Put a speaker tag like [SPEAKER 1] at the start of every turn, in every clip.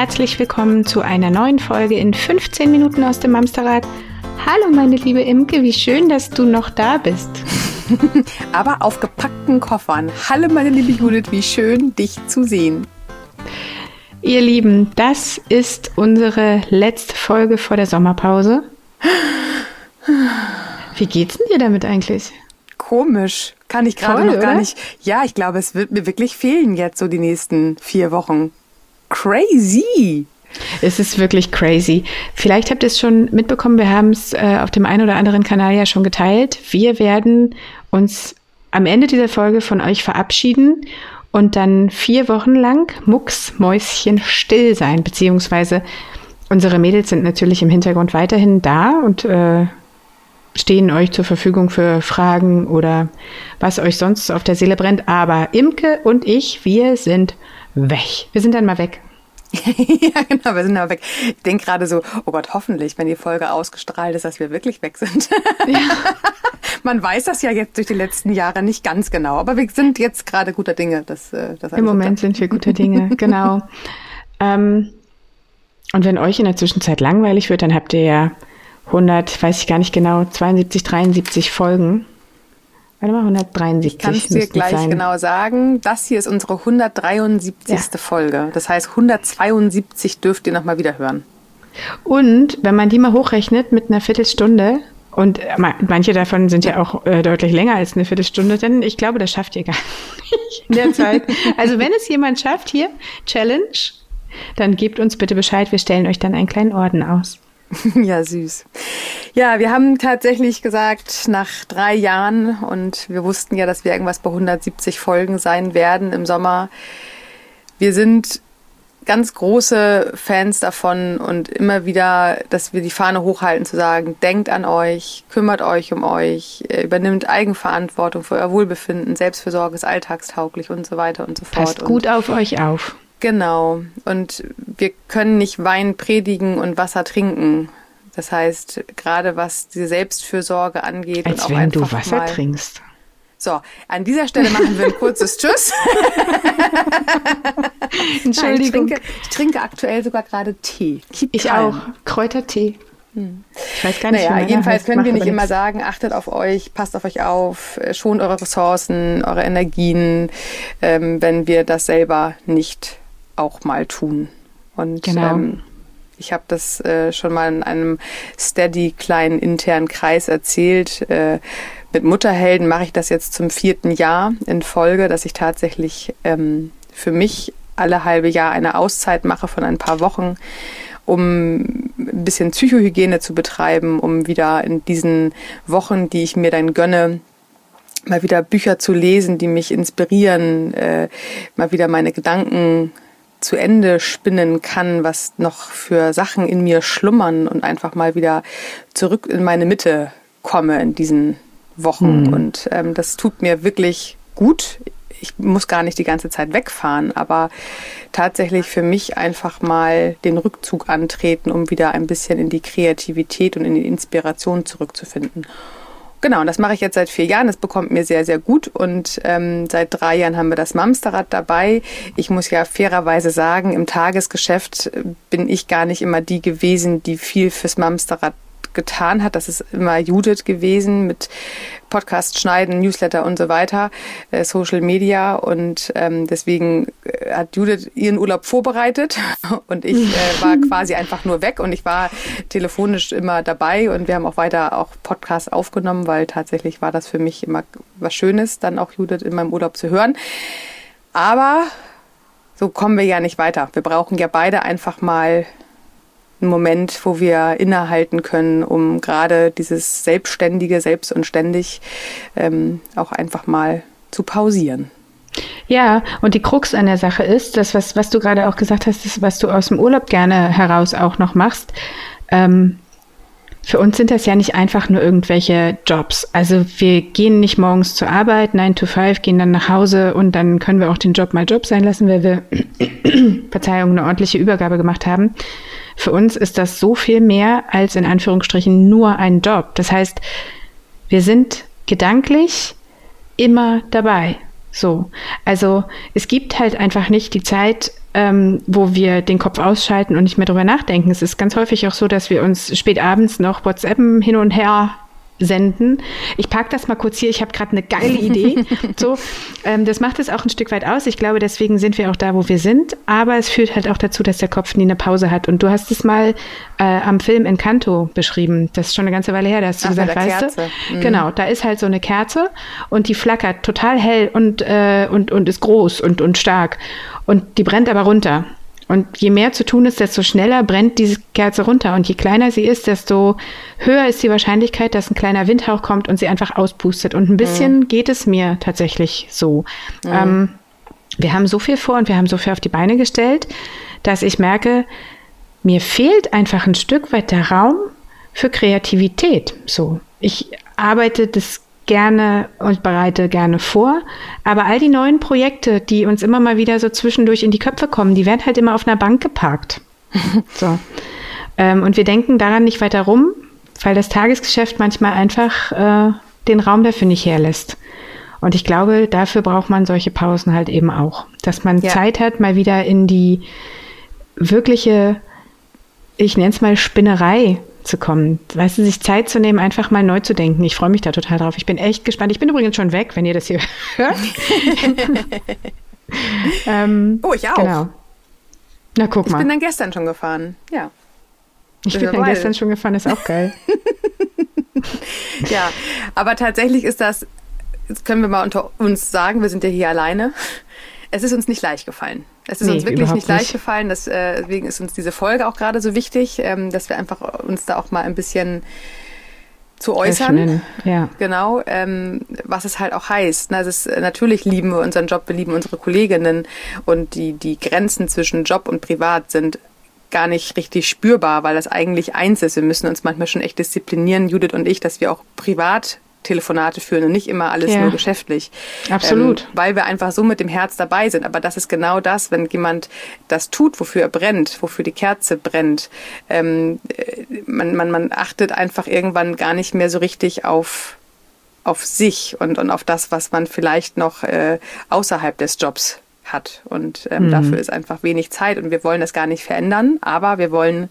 [SPEAKER 1] Herzlich willkommen zu einer neuen Folge in 15 Minuten aus dem Amsterrad. Hallo meine liebe Imke, wie schön, dass du noch da bist.
[SPEAKER 2] Aber auf gepackten Koffern. Hallo meine liebe Judith, wie schön, dich zu sehen.
[SPEAKER 1] Ihr Lieben, das ist unsere letzte Folge vor der Sommerpause. Wie geht's denn dir damit eigentlich?
[SPEAKER 2] Komisch. Kann ich gerade noch gar oder? nicht. Ja, ich glaube, es wird mir wirklich fehlen jetzt so die nächsten vier Wochen. Crazy.
[SPEAKER 1] Es ist wirklich crazy. Vielleicht habt ihr es schon mitbekommen, wir haben es äh, auf dem einen oder anderen Kanal ja schon geteilt. Wir werden uns am Ende dieser Folge von euch verabschieden und dann vier Wochen lang mucksmäuschen still sein, beziehungsweise unsere Mädels sind natürlich im Hintergrund weiterhin da und äh, stehen euch zur Verfügung für Fragen oder was euch sonst auf der Seele brennt. Aber Imke und ich, wir sind weg. Wir sind dann mal weg.
[SPEAKER 2] ja, genau, wir sind aber weg. Ich denke gerade so, oh Gott, hoffentlich, wenn die Folge ausgestrahlt ist, dass wir wirklich weg sind. ja. Man weiß das ja jetzt durch die letzten Jahre nicht ganz genau, aber wir sind jetzt gerade guter Dinge. Dass,
[SPEAKER 1] äh, dass Im Moment sind wir guter Dinge, genau. ähm, und wenn euch in der Zwischenzeit langweilig wird, dann habt ihr ja 100, weiß ich gar nicht genau, 72, 73 Folgen. Warte mal, 173.
[SPEAKER 2] Ich kann es dir gleich sein. genau sagen. Das hier ist unsere 173. Ja. Folge. Das heißt, 172 dürft ihr nochmal wieder hören.
[SPEAKER 1] Und wenn man die mal hochrechnet mit einer Viertelstunde, und manche davon sind ja auch äh, deutlich länger als eine Viertelstunde, denn ich glaube, das schafft ihr gar nicht in der Zeit. Also wenn es jemand schafft, hier, Challenge, dann gebt uns bitte Bescheid. Wir stellen euch dann einen kleinen Orden aus.
[SPEAKER 2] Ja, süß. Ja, wir haben tatsächlich gesagt, nach drei Jahren und wir wussten ja, dass wir irgendwas bei 170 Folgen sein werden im Sommer. Wir sind ganz große Fans davon und immer wieder, dass wir die Fahne hochhalten, zu sagen, denkt an euch, kümmert euch um euch, äh, übernimmt Eigenverantwortung für euer Wohlbefinden, Selbstfürsorge ist alltagstauglich und so weiter und so fort.
[SPEAKER 1] Passt gut auf euch auf.
[SPEAKER 2] Genau. Und wir können nicht Wein predigen und Wasser trinken. Das heißt, gerade was die Selbstfürsorge angeht
[SPEAKER 1] Als
[SPEAKER 2] und auch
[SPEAKER 1] wenn
[SPEAKER 2] einfach
[SPEAKER 1] du Wasser
[SPEAKER 2] mal,
[SPEAKER 1] trinkst.
[SPEAKER 2] So, an dieser Stelle machen wir ein kurzes Tschüss.
[SPEAKER 1] Entschuldigung. Nein,
[SPEAKER 2] ich, trinke, ich, trinke, aktuell sogar gerade Tee.
[SPEAKER 1] Keep ich calm. auch. Kräutertee. Hm.
[SPEAKER 2] Ich weiß gar nicht, naja, jedenfalls können wir nicht immer sagen, achtet auf euch, passt auf euch auf, schont eure Ressourcen, eure Energien, ähm, wenn wir das selber nicht auch mal tun. Und genau. ähm, ich habe das äh, schon mal in einem steady kleinen internen Kreis erzählt. Äh, mit Mutterhelden mache ich das jetzt zum vierten Jahr in Folge, dass ich tatsächlich ähm, für mich alle halbe Jahr eine Auszeit mache von ein paar Wochen, um ein bisschen Psychohygiene zu betreiben, um wieder in diesen Wochen, die ich mir dann gönne, mal wieder Bücher zu lesen, die mich inspirieren, äh, mal wieder meine Gedanken zu Ende spinnen kann, was noch für Sachen in mir schlummern und einfach mal wieder zurück in meine Mitte komme in diesen Wochen. Mhm. Und ähm, das tut mir wirklich gut. Ich muss gar nicht die ganze Zeit wegfahren, aber tatsächlich für mich einfach mal den Rückzug antreten, um wieder ein bisschen in die Kreativität und in die Inspiration zurückzufinden. Genau, und das mache ich jetzt seit vier Jahren. Das bekommt mir sehr, sehr gut. Und ähm, seit drei Jahren haben wir das Mamsterrad dabei. Ich muss ja fairerweise sagen, im Tagesgeschäft bin ich gar nicht immer die gewesen, die viel fürs Mamsterrad getan hat. Das ist immer Judith gewesen mit Podcast schneiden, Newsletter und so weiter, äh, Social Media. Und ähm, deswegen äh, hat Judith ihren Urlaub vorbereitet und ich äh, war quasi einfach nur weg und ich war telefonisch immer dabei und wir haben auch weiter auch Podcasts aufgenommen, weil tatsächlich war das für mich immer was Schönes, dann auch Judith in meinem Urlaub zu hören. Aber so kommen wir ja nicht weiter. Wir brauchen ja beide einfach mal ein Moment, wo wir innehalten können, um gerade dieses Selbstständige, selbst und ständig ähm, auch einfach mal zu pausieren.
[SPEAKER 1] Ja, und die Krux an der Sache ist, das, was, was du gerade auch gesagt hast, das, was du aus dem Urlaub gerne heraus auch noch machst, ähm, für uns sind das ja nicht einfach nur irgendwelche Jobs. Also wir gehen nicht morgens zur Arbeit, 9 to 5, gehen dann nach Hause und dann können wir auch den Job mal Job sein lassen, weil wir, Verzeihung, eine ordentliche Übergabe gemacht haben. Für uns ist das so viel mehr als in Anführungsstrichen nur ein Job. Das heißt, wir sind gedanklich immer dabei. So. Also es gibt halt einfach nicht die Zeit, ähm, wo wir den Kopf ausschalten und nicht mehr drüber nachdenken. Es ist ganz häufig auch so, dass wir uns spät abends noch WhatsAppen hin und her senden. Ich packe das mal kurz hier. Ich habe gerade eine geile Idee. so, ähm, das macht es auch ein Stück weit aus. Ich glaube, deswegen sind wir auch da, wo wir sind. Aber es führt halt auch dazu, dass der Kopf nie eine Pause hat. Und du hast es mal äh, am Film Encanto beschrieben. Das ist schon eine ganze Weile her. Da hast du Ach, gesagt, weißt Kerze. du? Mhm. Genau, da ist halt so eine Kerze und die flackert total hell und, äh, und, und ist groß und, und stark. Und die brennt aber runter. Und je mehr zu tun ist, desto schneller brennt diese Kerze runter. Und je kleiner sie ist, desto höher ist die Wahrscheinlichkeit, dass ein kleiner Windhauch kommt und sie einfach auspustet. Und ein bisschen mhm. geht es mir tatsächlich so. Mhm. Ähm, wir haben so viel vor und wir haben so viel auf die Beine gestellt, dass ich merke, mir fehlt einfach ein Stück weit der Raum für Kreativität. So, ich arbeite das gerne und bereite gerne vor. Aber all die neuen Projekte, die uns immer mal wieder so zwischendurch in die Köpfe kommen, die werden halt immer auf einer Bank geparkt. so. Ähm, und wir denken daran nicht weiter rum, weil das Tagesgeschäft manchmal einfach äh, den Raum dafür nicht herlässt. Und ich glaube, dafür braucht man solche Pausen halt eben auch. Dass man ja. Zeit hat, mal wieder in die wirkliche, ich nenne es mal Spinnerei zu kommen. Weißt du, sich Zeit zu nehmen, einfach mal neu zu denken. Ich freue mich da total drauf. Ich bin echt gespannt. Ich bin übrigens schon weg, wenn ihr das hier hört.
[SPEAKER 2] ähm, oh, ich auch. Genau. Na, guck mal. Ich bin dann gestern schon gefahren. Ja.
[SPEAKER 1] Ich bin dann gestern schon gefahren, ist auch geil.
[SPEAKER 2] ja, aber tatsächlich ist das, jetzt können wir mal unter uns sagen, wir sind ja hier alleine. Es ist uns nicht leicht gefallen. Es ist nee, uns wirklich nicht leicht nicht. gefallen. Das, äh, deswegen ist uns diese Folge auch gerade so wichtig, ähm, dass wir einfach uns da auch mal ein bisschen zu äußern. Ja. Genau, ähm, was es halt auch heißt. Also es, natürlich lieben wir unseren Job, wir lieben unsere Kolleginnen und die, die Grenzen zwischen Job und Privat sind gar nicht richtig spürbar, weil das eigentlich eins ist. Wir müssen uns manchmal schon echt disziplinieren, Judith und ich, dass wir auch privat Telefonate führen und nicht immer alles ja. nur geschäftlich.
[SPEAKER 1] Absolut.
[SPEAKER 2] Ähm, weil wir einfach so mit dem Herz dabei sind. Aber das ist genau das, wenn jemand das tut, wofür er brennt, wofür die Kerze brennt. Ähm, äh, man, man, man achtet einfach irgendwann gar nicht mehr so richtig auf, auf sich und, und auf das, was man vielleicht noch äh, außerhalb des Jobs hat. Und ähm, mhm. dafür ist einfach wenig Zeit und wir wollen das gar nicht verändern, aber wir wollen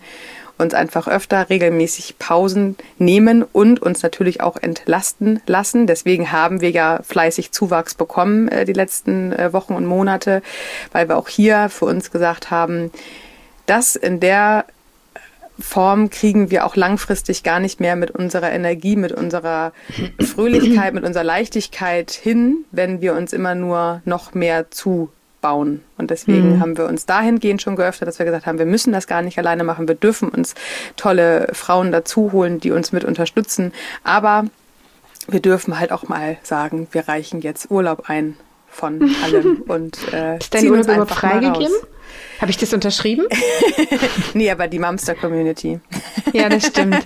[SPEAKER 2] uns einfach öfter regelmäßig Pausen nehmen und uns natürlich auch entlasten lassen. Deswegen haben wir ja fleißig Zuwachs bekommen äh, die letzten äh, Wochen und Monate, weil wir auch hier für uns gesagt haben, das in der Form kriegen wir auch langfristig gar nicht mehr mit unserer Energie, mit unserer Fröhlichkeit, mit unserer Leichtigkeit hin, wenn wir uns immer nur noch mehr zu bauen. Und deswegen mhm. haben wir uns dahingehend schon geöffnet, dass wir gesagt haben, wir müssen das gar nicht alleine machen. Wir dürfen uns tolle Frauen dazu holen, die uns mit unterstützen. Aber wir dürfen halt auch mal sagen, wir reichen jetzt Urlaub ein von allem und
[SPEAKER 1] äh, ist dein Urlaub überhaupt freigegeben? Habe ich das unterschrieben?
[SPEAKER 2] nee, aber die Mumster Community.
[SPEAKER 1] ja, das stimmt.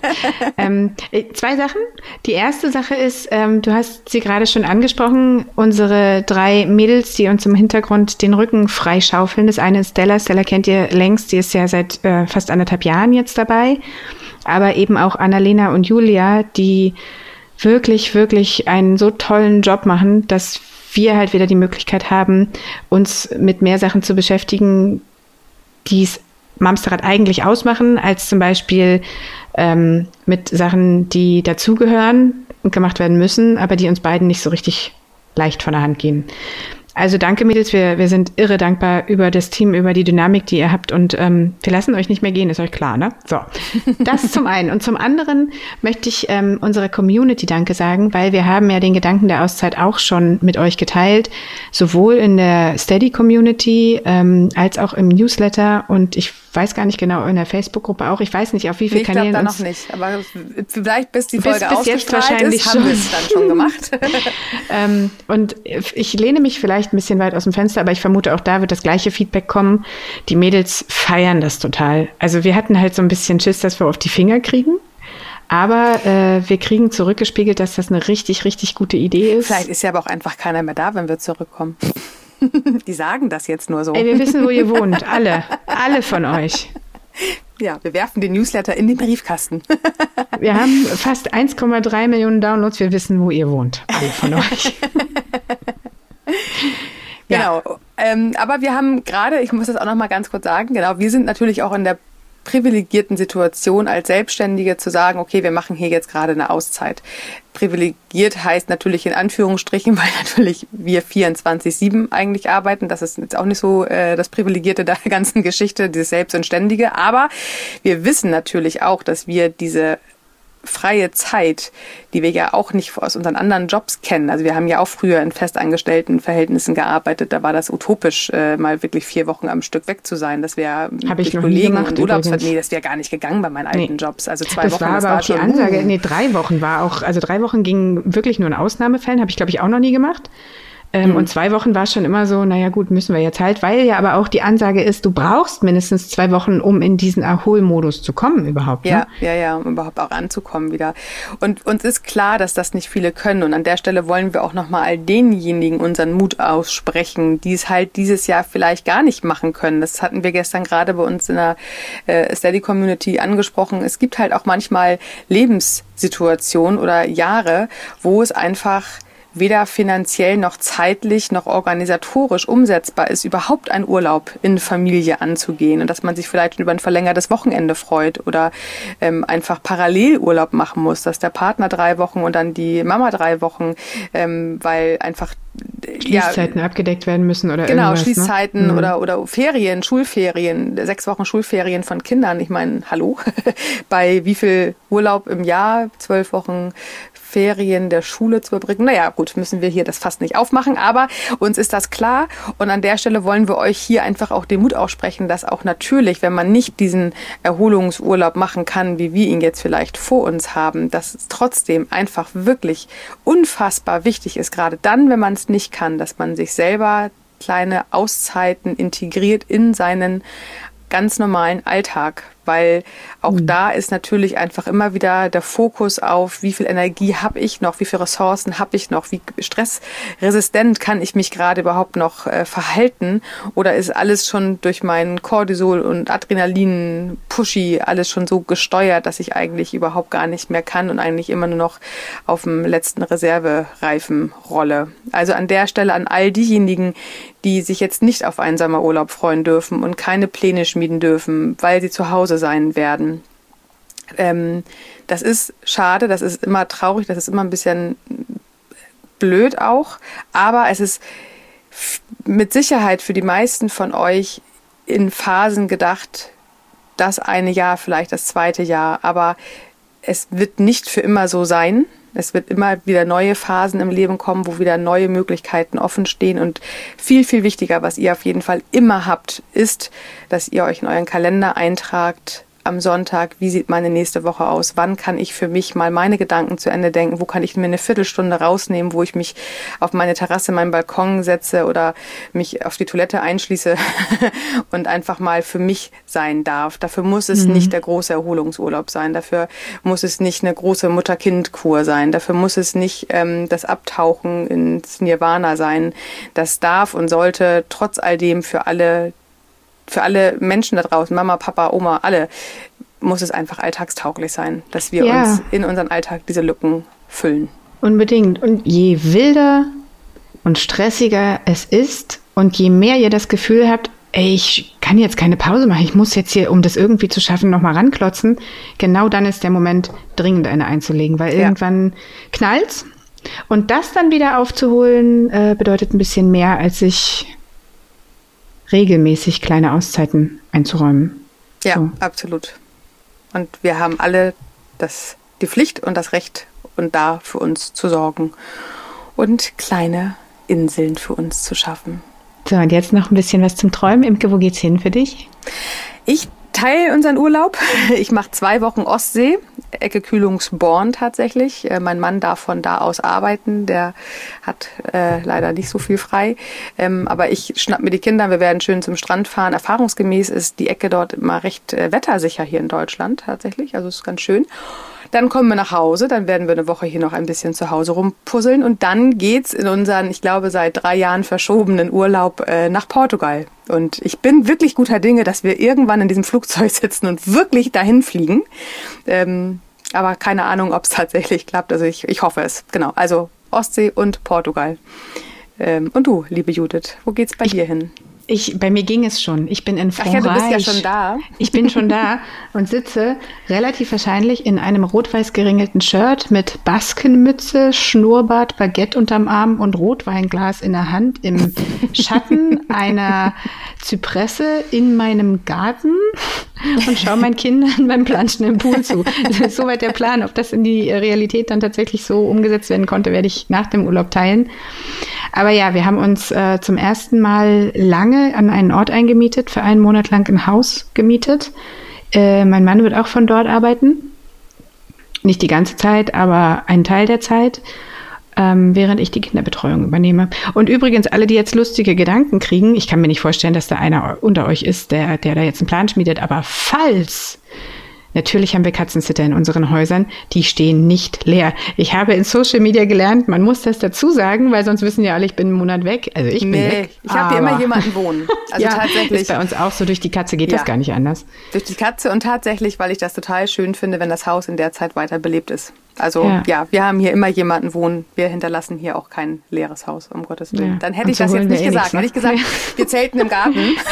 [SPEAKER 1] Ähm, äh, zwei Sachen. Die erste Sache ist, ähm, du hast sie gerade schon angesprochen, unsere drei Mädels, die uns im Hintergrund den Rücken freischaufeln. Das eine ist Stella. Stella kennt ihr längst, die ist ja seit äh, fast anderthalb Jahren jetzt dabei. Aber eben auch Annalena und Julia, die wirklich, wirklich einen so tollen Job machen, dass wir halt wieder die Möglichkeit haben, uns mit mehr Sachen zu beschäftigen, die es Mamsterrad eigentlich ausmachen, als zum Beispiel ähm, mit Sachen, die dazugehören und gemacht werden müssen, aber die uns beiden nicht so richtig leicht von der Hand gehen. Also danke Mädels, wir, wir sind irre dankbar über das Team, über die Dynamik, die ihr habt. Und ähm, wir lassen euch nicht mehr gehen, ist euch klar, ne? So, das zum einen. Und zum anderen möchte ich ähm, unserer Community Danke sagen, weil wir haben ja den Gedanken der Auszeit auch schon mit euch geteilt, sowohl in der Steady Community ähm, als auch im Newsletter. Und ich weiß gar nicht genau, in der Facebook-Gruppe auch. Ich weiß nicht, auf wie viele nee, Kanälen. Ich
[SPEAKER 2] glaube da noch nicht, aber vielleicht bis die Folge bis, bis jetzt wahrscheinlich ist, haben wir es dann schon gemacht.
[SPEAKER 1] ähm, und ich lehne mich vielleicht ein bisschen weit aus dem Fenster, aber ich vermute, auch da wird das gleiche Feedback kommen. Die Mädels feiern das total. Also wir hatten halt so ein bisschen Schiss, dass wir auf die Finger kriegen. Aber äh, wir kriegen zurückgespiegelt, dass das eine richtig, richtig gute Idee ist.
[SPEAKER 2] Vielleicht ist ja aber auch einfach keiner mehr da, wenn wir zurückkommen. Die sagen das jetzt nur so.
[SPEAKER 1] Ey, wir wissen, wo ihr wohnt. Alle. Alle von euch.
[SPEAKER 2] Ja, wir werfen den Newsletter in den Briefkasten.
[SPEAKER 1] Wir haben fast 1,3 Millionen Downloads. Wir wissen, wo ihr wohnt. Alle von euch.
[SPEAKER 2] Genau. Ja. Ähm, aber wir haben gerade, ich muss das auch noch mal ganz kurz sagen, genau, wir sind natürlich auch in der privilegierten Situation als Selbstständige zu sagen, okay, wir machen hier jetzt gerade eine Auszeit. Privilegiert heißt natürlich in Anführungsstrichen, weil natürlich wir 24-7 eigentlich arbeiten. Das ist jetzt auch nicht so äh, das Privilegierte der ganzen Geschichte, dieses Selbstständige. Aber wir wissen natürlich auch, dass wir diese freie Zeit, die wir ja auch nicht aus unseren anderen Jobs kennen. Also wir haben ja auch früher in festangestellten Verhältnissen gearbeitet. Da war das utopisch, äh, mal wirklich vier Wochen am Stück weg zu sein. Das wäre
[SPEAKER 1] durch Kollegen gemacht, und
[SPEAKER 2] Urlaubszeit. Nee, das wäre gar nicht gegangen bei meinen alten nee. Jobs. Also zwei
[SPEAKER 1] das
[SPEAKER 2] Wochen.
[SPEAKER 1] War aber das war auch schon, die Ansage. Uh. Nee, drei Wochen war auch. Also drei Wochen ging wirklich nur in Ausnahmefällen. Habe ich glaube ich auch noch nie gemacht. Ähm, mhm. Und zwei Wochen war schon immer so, naja gut, müssen wir jetzt halt, weil ja aber auch die Ansage ist, du brauchst mindestens zwei Wochen, um in diesen Erholmodus zu kommen überhaupt.
[SPEAKER 2] Ne? Ja, ja, ja, um überhaupt auch anzukommen wieder. Und uns ist klar, dass das nicht viele können. Und an der Stelle wollen wir auch nochmal all denjenigen unseren Mut aussprechen, die es halt dieses Jahr vielleicht gar nicht machen können. Das hatten wir gestern gerade bei uns in der äh, Steady Community angesprochen. Es gibt halt auch manchmal Lebenssituationen oder Jahre, wo es einfach weder finanziell noch zeitlich noch organisatorisch umsetzbar ist, überhaupt einen Urlaub in Familie anzugehen und dass man sich vielleicht über ein verlängertes Wochenende freut oder ähm, einfach parallel Urlaub machen muss, dass der Partner drei Wochen und dann die Mama drei Wochen, ähm, weil einfach
[SPEAKER 1] Schließzeiten ja, abgedeckt werden müssen oder
[SPEAKER 2] genau
[SPEAKER 1] irgendwas,
[SPEAKER 2] ne? Schließzeiten ne? oder oder Ferien, Schulferien, sechs Wochen Schulferien von Kindern. Ich meine, hallo, bei wie viel Urlaub im Jahr? Zwölf Wochen Ferien der Schule zu verbringen. Naja, gut, müssen wir hier das fast nicht aufmachen, aber uns ist das klar und an der Stelle wollen wir euch hier einfach auch den Mut aussprechen, dass auch natürlich, wenn man nicht diesen Erholungsurlaub machen kann, wie wir ihn jetzt vielleicht vor uns haben, dass es trotzdem einfach wirklich unfassbar wichtig ist, gerade dann, wenn man es nicht kann, dass man sich selber kleine Auszeiten integriert in seinen ganz normalen Alltag, weil auch mhm. da ist natürlich einfach immer wieder der Fokus auf, wie viel Energie habe ich noch, wie viele Ressourcen habe ich noch, wie stressresistent kann ich mich gerade überhaupt noch äh, verhalten oder ist alles schon durch meinen Cortisol und Adrenalin Pushy alles schon so gesteuert, dass ich eigentlich überhaupt gar nicht mehr kann und eigentlich immer nur noch auf dem letzten Reservereifen rolle. Also an der Stelle an all diejenigen, die sich jetzt nicht auf einen Sommerurlaub freuen dürfen und keine Pläne schmieden dürfen, weil sie zu Hause sein werden. Ähm, das ist schade, das ist immer traurig, das ist immer ein bisschen blöd auch, aber es ist mit Sicherheit für die meisten von euch in Phasen gedacht, das eine Jahr, vielleicht das zweite Jahr, aber es wird nicht für immer so sein. Es wird immer wieder neue Phasen im Leben kommen, wo wieder neue Möglichkeiten offen stehen. Und viel, viel wichtiger, was ihr auf jeden Fall immer habt, ist, dass ihr euch in euren Kalender eintragt, am Sonntag, wie sieht meine nächste Woche aus? Wann kann ich für mich mal meine Gedanken zu Ende denken? Wo kann ich mir eine Viertelstunde rausnehmen, wo ich mich auf meine Terrasse, meinen Balkon setze oder mich auf die Toilette einschließe und einfach mal für mich sein darf? Dafür muss es mhm. nicht der große Erholungsurlaub sein. Dafür muss es nicht eine große Mutter-Kind-Kur sein. Dafür muss es nicht ähm, das Abtauchen ins Nirvana sein. Das darf und sollte trotz all dem für alle für alle Menschen da draußen, Mama, Papa, Oma, alle, muss es einfach alltagstauglich sein, dass wir ja. uns in unseren Alltag diese Lücken füllen.
[SPEAKER 1] Unbedingt. Und je wilder und stressiger es ist und je mehr ihr das Gefühl habt, ey, ich kann jetzt keine Pause machen, ich muss jetzt hier, um das irgendwie zu schaffen, nochmal ranklotzen, genau dann ist der Moment, dringend eine einzulegen, weil ja. irgendwann knallt's. Und das dann wieder aufzuholen, äh, bedeutet ein bisschen mehr, als sich regelmäßig kleine Auszeiten einzuräumen.
[SPEAKER 2] Ja, so. absolut. Und wir haben alle das, die Pflicht und das Recht und da für uns zu sorgen und kleine Inseln für uns zu schaffen.
[SPEAKER 1] So, und jetzt noch ein bisschen was zum Träumen. Imke, wo geht's hin für dich?
[SPEAKER 2] Ich teile unseren Urlaub. Ich mache zwei Wochen Ostsee, Ecke Kühlungsborn tatsächlich. Äh, mein Mann darf von da aus arbeiten. Der hat äh, leider nicht so viel frei. Ähm, aber ich schnapp mir die Kinder. Wir werden schön zum Strand fahren. Erfahrungsgemäß ist die Ecke dort immer recht äh, wettersicher hier in Deutschland tatsächlich. Also ist ganz schön. Dann kommen wir nach Hause, dann werden wir eine Woche hier noch ein bisschen zu Hause rumpuzzeln und dann geht's in unseren, ich glaube, seit drei Jahren verschobenen Urlaub äh, nach Portugal. Und ich bin wirklich guter Dinge, dass wir irgendwann in diesem Flugzeug sitzen und wirklich dahin fliegen. Ähm, aber keine Ahnung, ob es tatsächlich klappt. Also ich, ich hoffe es. Genau. Also Ostsee und Portugal. Ähm, und du, liebe Judith, wo geht's bei ich, dir hin?
[SPEAKER 1] Ich, bei mir ging es schon. Ich bin in Frankreich.
[SPEAKER 2] Ach ja, du bist ja schon da.
[SPEAKER 1] Ich bin schon da und sitze relativ wahrscheinlich in einem rot-weiß geringelten Shirt mit Baskenmütze, Schnurrbart, Baguette unterm Arm und Rotweinglas in der Hand im Schatten einer Zypresse in meinem Garten und schaue meinen Kindern beim Planschen im Pool zu. Das ist soweit der Plan. Ob das in die Realität dann tatsächlich so umgesetzt werden konnte, werde ich nach dem Urlaub teilen. Aber ja, wir haben uns äh, zum ersten Mal lange an einen Ort eingemietet, für einen Monat lang ein Haus gemietet. Äh, mein Mann wird auch von dort arbeiten. Nicht die ganze Zeit, aber einen Teil der Zeit. Ähm, während ich die Kinderbetreuung übernehme. Und übrigens, alle, die jetzt lustige Gedanken kriegen, ich kann mir nicht vorstellen, dass da einer unter euch ist, der, der da jetzt einen Plan schmiedet, aber falls Natürlich haben wir Katzensitter in unseren Häusern, die stehen nicht leer. Ich habe in Social Media gelernt, man muss das dazu sagen, weil sonst wissen ja alle, ich bin einen Monat weg. Also ich bin nee, weg.
[SPEAKER 2] Ich habe hier immer jemanden wohnen.
[SPEAKER 1] Also ja, tatsächlich. Ist bei uns auch so, durch die Katze geht ja. das gar nicht anders.
[SPEAKER 2] Durch die Katze und tatsächlich, weil ich das total schön finde, wenn das Haus in der Zeit weiter belebt ist. Also ja, ja wir haben hier immer jemanden wohnen. Wir hinterlassen hier auch kein leeres Haus, um Gottes Willen. Ja. Dann hätte ich so das jetzt nicht eh gesagt. Ne? Hätte ich gesagt, wir zelten im Garten.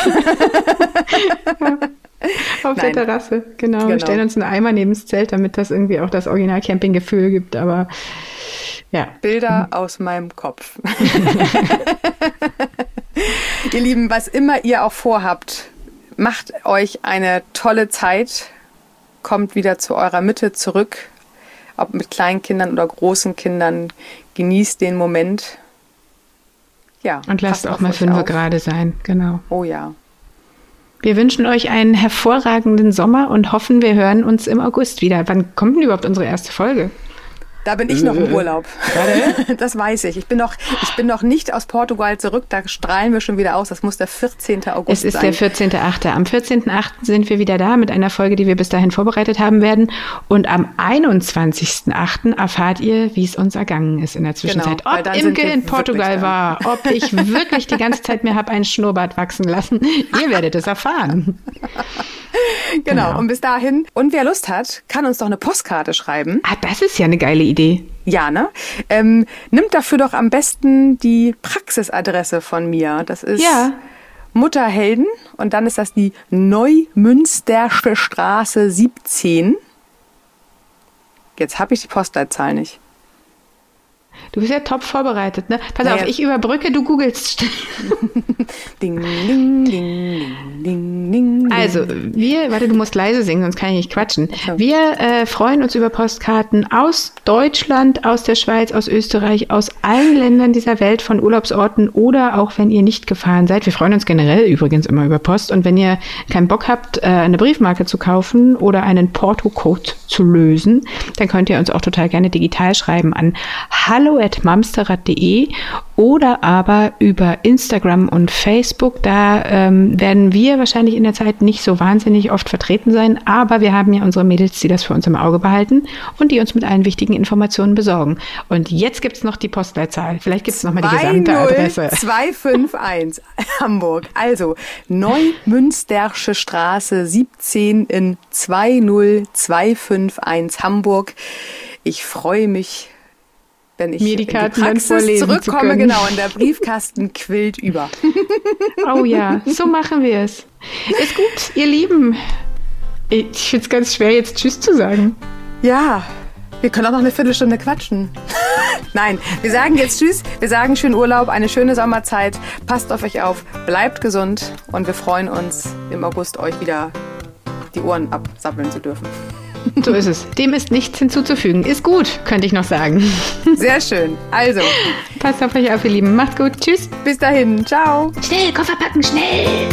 [SPEAKER 1] Auf Nein. der Terrasse, genau. genau. Wir stellen uns einen Eimer neben das Zelt, damit das irgendwie auch das Original-Camping-Gefühl gibt, aber ja.
[SPEAKER 2] Bilder aus meinem Kopf. ihr Lieben, was immer ihr auch vorhabt, macht euch eine tolle Zeit, kommt wieder zu eurer Mitte zurück, ob mit kleinen Kindern oder großen Kindern, genießt den Moment.
[SPEAKER 1] Ja. Und lasst auch mal fünf gerade sein, genau.
[SPEAKER 2] Oh ja.
[SPEAKER 1] Wir wünschen euch einen hervorragenden Sommer und hoffen, wir hören uns im August wieder. Wann kommt denn überhaupt unsere erste Folge?
[SPEAKER 2] Da bin ich noch im äh, Urlaub. Das weiß ich. Ich bin noch, ich bin noch nicht aus Portugal zurück. Da strahlen wir schon wieder aus. Das muss der 14. August
[SPEAKER 1] sein. Es ist
[SPEAKER 2] sein.
[SPEAKER 1] der 14.8. Am 14.8. sind wir wieder da mit einer Folge, die wir bis dahin vorbereitet haben werden. Und am 21.8. erfahrt ihr, wie es uns ergangen ist in der Zwischenzeit. Genau, ob Imke in Portugal war, ob ich wirklich die ganze Zeit mir habe einen Schnurrbart wachsen lassen. Ihr werdet es erfahren.
[SPEAKER 2] Genau. genau. Und bis dahin. Und wer Lust hat, kann uns doch eine Postkarte schreiben.
[SPEAKER 1] Ah, das ist ja eine geile Idee.
[SPEAKER 2] Ja, ne? Ähm, nimmt dafür doch am besten die Praxisadresse von mir. Das ist ja. Mutterhelden und dann ist das die Neumünstersche Straße 17. Jetzt habe ich die Postleitzahl nicht.
[SPEAKER 1] Du bist ja top vorbereitet, ne? Pass naja. auf, ich überbrücke, du googelst. ding, ding, ding, ding, ding, Also, wir, warte, du musst leise singen, sonst kann ich nicht quatschen. Wir äh, freuen uns über Postkarten aus Deutschland, aus der Schweiz, aus Österreich, aus allen Ländern dieser Welt, von Urlaubsorten oder auch wenn ihr nicht gefahren seid. Wir freuen uns generell übrigens immer über Post. Und wenn ihr keinen Bock habt, äh, eine Briefmarke zu kaufen oder einen Porto-Code zu lösen, dann könnt ihr uns auch total gerne digital schreiben an hallo@mamsterrad.de oder aber über Instagram und Facebook. Da ähm, werden wir wahrscheinlich in der Zeit nicht so wahnsinnig oft vertreten sein, aber wir haben ja unsere Mädels, die das für uns im Auge behalten und die uns mit allen wichtigen Informationen besorgen. Und jetzt gibt es noch die Postleitzahl. Vielleicht gibt es noch mal die gesamte Adresse.
[SPEAKER 2] 251 Hamburg. Also Neumünstersche Straße 17 in 20251 Hamburg. Ich freue mich wenn ich
[SPEAKER 1] mir die Karten
[SPEAKER 2] in die Praxis zurückkomme, genau, und der Briefkasten quillt über.
[SPEAKER 1] Oh ja, so machen wir es. Ist gut, ihr Lieben. Ich finde es ganz schwer, jetzt Tschüss zu sagen.
[SPEAKER 2] Ja, wir können auch noch eine Viertelstunde quatschen. Nein, wir sagen jetzt Tschüss. Wir sagen schönen Urlaub, eine schöne Sommerzeit. Passt auf euch auf, bleibt gesund und wir freuen uns im August euch wieder die Ohren absappeln zu dürfen.
[SPEAKER 1] So ist es. Dem ist nichts hinzuzufügen. Ist gut, könnte ich noch sagen.
[SPEAKER 2] Sehr schön. Also.
[SPEAKER 1] Passt auf euch auf, ihr Lieben. Macht's gut. Tschüss.
[SPEAKER 2] Bis dahin. Ciao.
[SPEAKER 1] Schnell, Koffer packen, schnell.